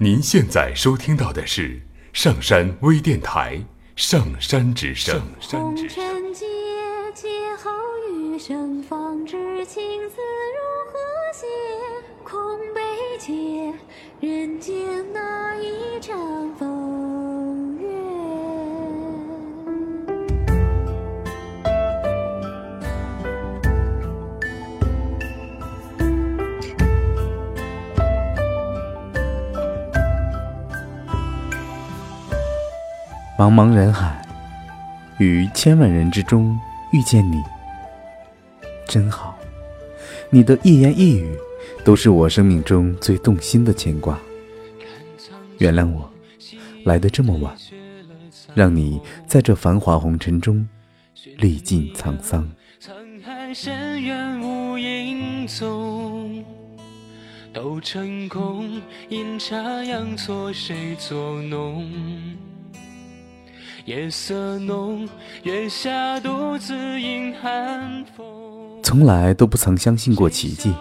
您现在收听到的是上山微电台《上山之声》。红尘劫，劫后余生，方知情字如何写。空悲切，人间难茫茫人海，于千万人之中遇见你，真好。你的一言一语，都是我生命中最动心的牵挂。原谅我来得这么晚，让你在这繁华红尘中历尽沧桑。沧海深渊无影踪，斗成空，阴差阳错谁作弄？夜色浓，月下独自饮寒风。从来都不曾相信过奇迹，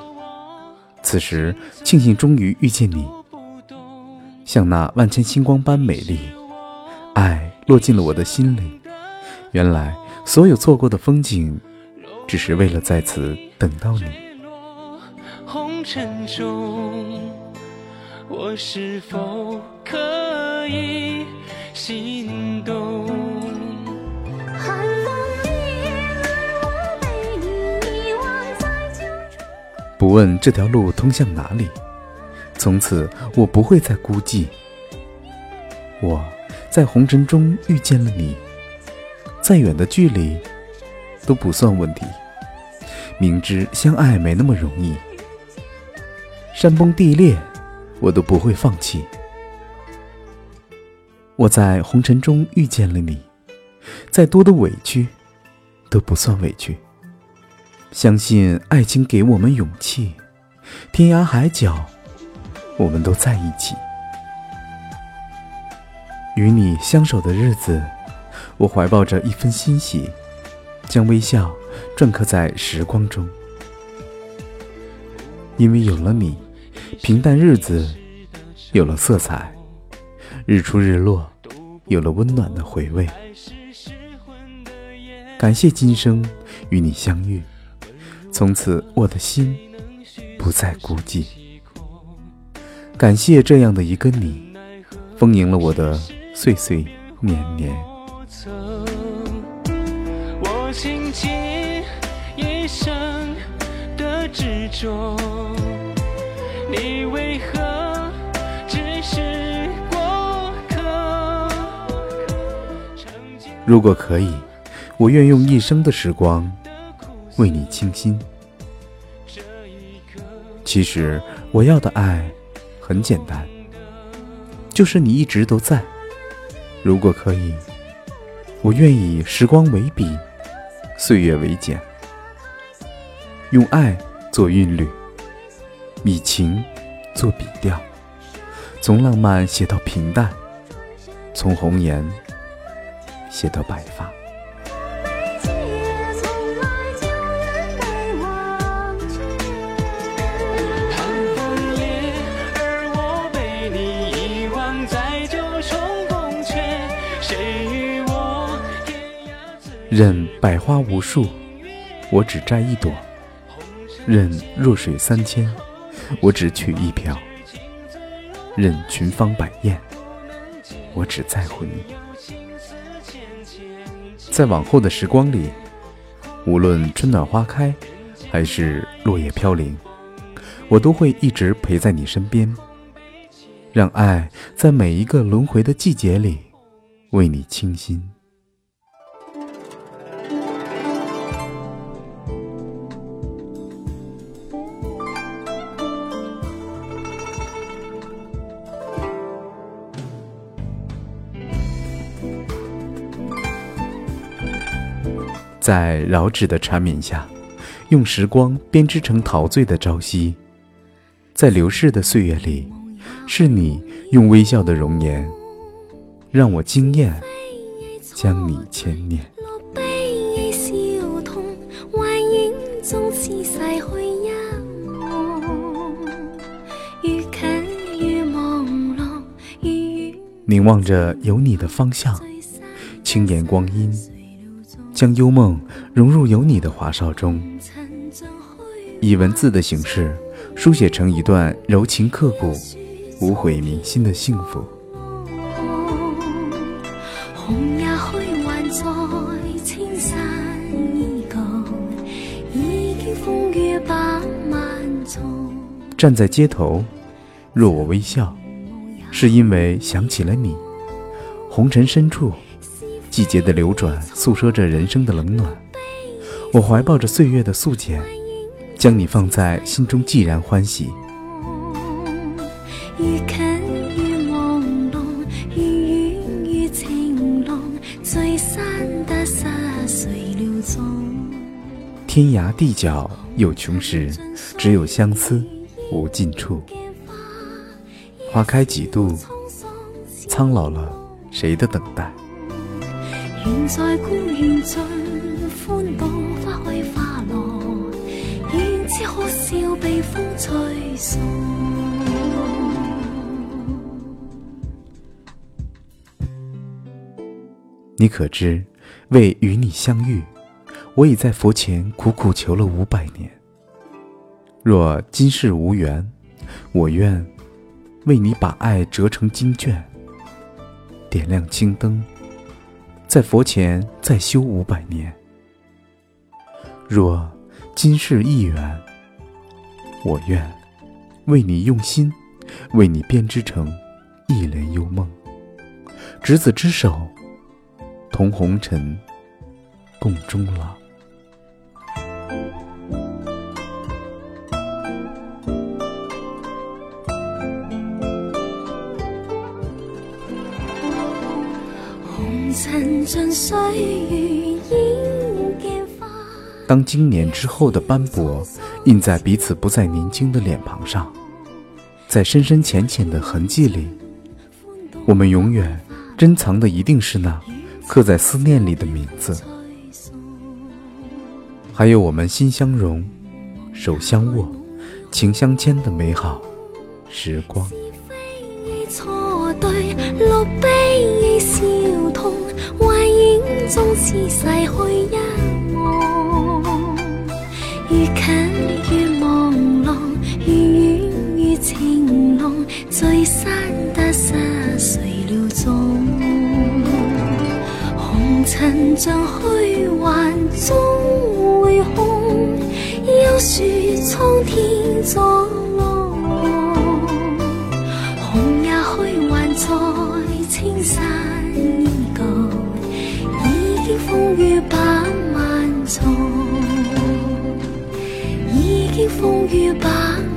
此时庆幸终于遇见你，像那万千星光般美丽，爱落进了我的心里。原来所有错过的风景，只是为了在此等到你。红尘中，我是否可以心动？寒风烈，而我被遗忘在九重。不问这条路通向哪里，从此我不会再孤寂。我在红尘中遇见了你，再远的距离都不算问题。明知相爱没那么容易，山崩地裂我都不会放弃。我在红尘中遇见了你，再多的委屈都不算委屈。相信爱情给我们勇气，天涯海角，我们都在一起。与你相守的日子，我怀抱着一份欣喜，将微笑篆刻在时光中。因为有了你，平淡日子有了色彩，日出日落有了温暖的回味。感谢今生与你相遇。从此，我的心不再孤寂。感谢这样的一个你，丰盈了我的岁岁年年。我倾尽一生的执着，如果可以，我愿用一生的时光为你倾心。其实我要的爱很简单，就是你一直都在。如果可以，我愿以时光为笔，岁月为笺，用爱做韵律，以情做笔调，从浪漫写到平淡，从红颜写到白发。任百花无数，我只摘一朵；任弱水三千，我只取一瓢；任群芳百艳，我只在乎你。在往后的时光里，无论春暖花开，还是落叶飘零，我都会一直陪在你身边，让爱在每一个轮回的季节里为你倾心。在绕指的缠绵下，用时光编织成陶醉的朝夕。在流逝的岁月里，是你用微笑的容颜，让我惊艳，将你牵念。凝望着有你的方向，轻言光阴，将幽梦融入有你的华少中，以文字的形式书写成一段柔情刻骨、无悔铭心的幸福。红也虚幻在青山依旧，已经风雨百万重。站在街头，若我微笑，是因为想起了你。红尘深处，季节的流转诉说着人生的冷暖。我怀抱着岁月的素简，将你放在心中，既然欢喜。愈近愈朦胧，愈远愈情浓，聚散得失随流踪。天涯地角有穷时，只有相思无尽处。花开几度，苍老了谁的等待？愿在孤园尽欢度花开花落，愿知可笑被风吹送。你可知，为与你相遇，我已在佛前苦苦求了五百年。若今世无缘，我愿为你把爱折成金卷，点亮青灯，在佛前再修五百年。若今世一缘，我愿为你用心，为你编织成一帘幽梦，执子之手。同红尘，共终老。尘尽岁月。当经年之后的斑驳印在彼此不再年轻的脸庞上，在深深浅浅的痕迹里，我们永远珍藏的一定是那。刻在思念里的名字，还有我们心相融、手相握、情相牵的美好时光。幻影中似逝去一梦。愈近愈朦胧，愈远愈情浓，聚散得失谁料中？红。尘像虚幻终会空，幽树苍天作已经风雨百。